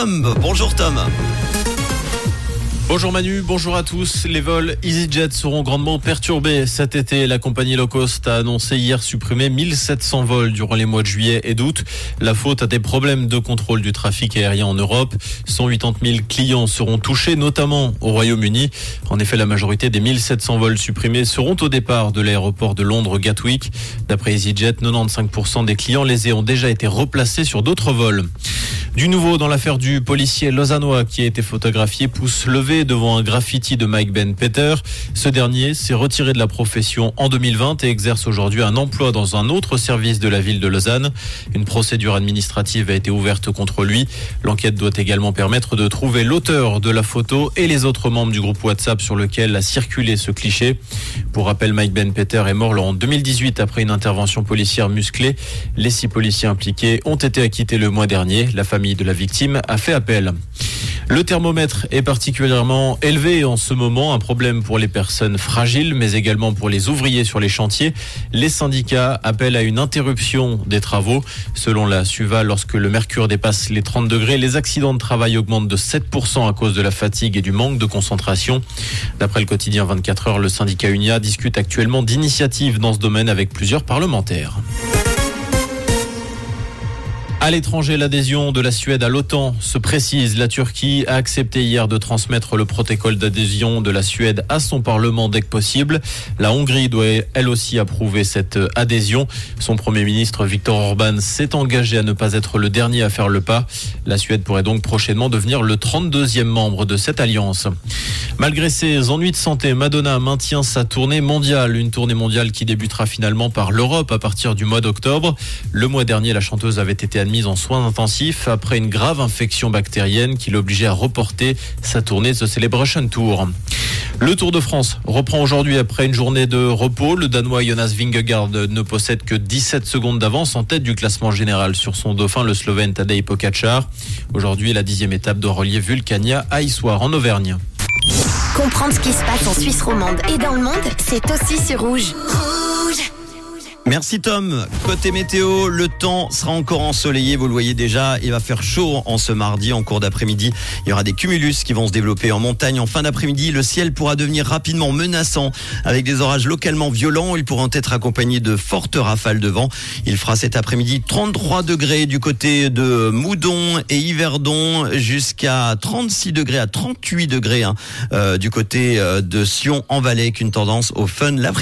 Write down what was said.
Bonjour Tom. Bonjour Manu, bonjour à tous. Les vols EasyJet seront grandement perturbés cet été. La compagnie low cost a annoncé hier supprimer 1700 vols durant les mois de juillet et d'août. La faute à des problèmes de contrôle du trafic aérien en Europe. 180 000 clients seront touchés, notamment au Royaume-Uni. En effet, la majorité des 1700 vols supprimés seront au départ de l'aéroport de Londres Gatwick. D'après EasyJet, 95% des clients lésés ont déjà été replacés sur d'autres vols. Du nouveau dans l'affaire du policier lausannois qui a été photographié pouce levé devant un graffiti de Mike Ben Peter. Ce dernier s'est retiré de la profession en 2020 et exerce aujourd'hui un emploi dans un autre service de la ville de Lausanne. Une procédure administrative a été ouverte contre lui. L'enquête doit également permettre de trouver l'auteur de la photo et les autres membres du groupe WhatsApp sur lequel a circulé ce cliché. Pour rappel, Mike Ben Peter est mort en 2018 après une intervention policière musclée. Les six policiers impliqués ont été acquittés le mois dernier. La famille de la victime a fait appel. Le thermomètre est particulièrement élevé en ce moment, un problème pour les personnes fragiles, mais également pour les ouvriers sur les chantiers. Les syndicats appellent à une interruption des travaux. Selon la SUVA, lorsque le mercure dépasse les 30 degrés, les accidents de travail augmentent de 7% à cause de la fatigue et du manque de concentration. D'après le quotidien 24 heures, le syndicat UNIA discute actuellement d'initiatives dans ce domaine avec plusieurs parlementaires. À l'étranger, l'adhésion de la Suède à l'OTAN se précise. La Turquie a accepté hier de transmettre le protocole d'adhésion de la Suède à son Parlement dès que possible. La Hongrie doit elle aussi approuver cette adhésion. Son Premier ministre Viktor Orban s'est engagé à ne pas être le dernier à faire le pas. La Suède pourrait donc prochainement devenir le 32e membre de cette alliance. Malgré ses ennuis de santé, Madonna maintient sa tournée mondiale. Une tournée mondiale qui débutera finalement par l'Europe à partir du mois d'octobre. Le mois dernier, la chanteuse avait été en soins intensifs après une grave infection bactérienne qui l'obligeait à reporter sa tournée The Celebration Tour. Le Tour de France reprend aujourd'hui après une journée de repos. Le Danois Jonas Vingegaard ne possède que 17 secondes d'avance en tête du classement général sur son dauphin, le Slovène Tadej Pogacar. Aujourd'hui, la dixième étape doit relier Vulcania à Issoire en Auvergne. Comprendre ce qui se passe en Suisse romande et dans le monde, c'est aussi sur Rouge. Merci Tom. Côté météo, le temps sera encore ensoleillé, vous le voyez déjà, il va faire chaud en ce mardi, en cours d'après-midi. Il y aura des cumulus qui vont se développer en montagne en fin d'après-midi. Le ciel pourra devenir rapidement menaçant avec des orages localement violents. Ils pourront être accompagnés de fortes rafales de vent. Il fera cet après-midi 33 degrés du côté de Moudon et Yverdon jusqu'à 36 degrés à 38 degrés hein, euh, du côté euh, de Sion en Valais, qu'une tendance au fun l'après-midi.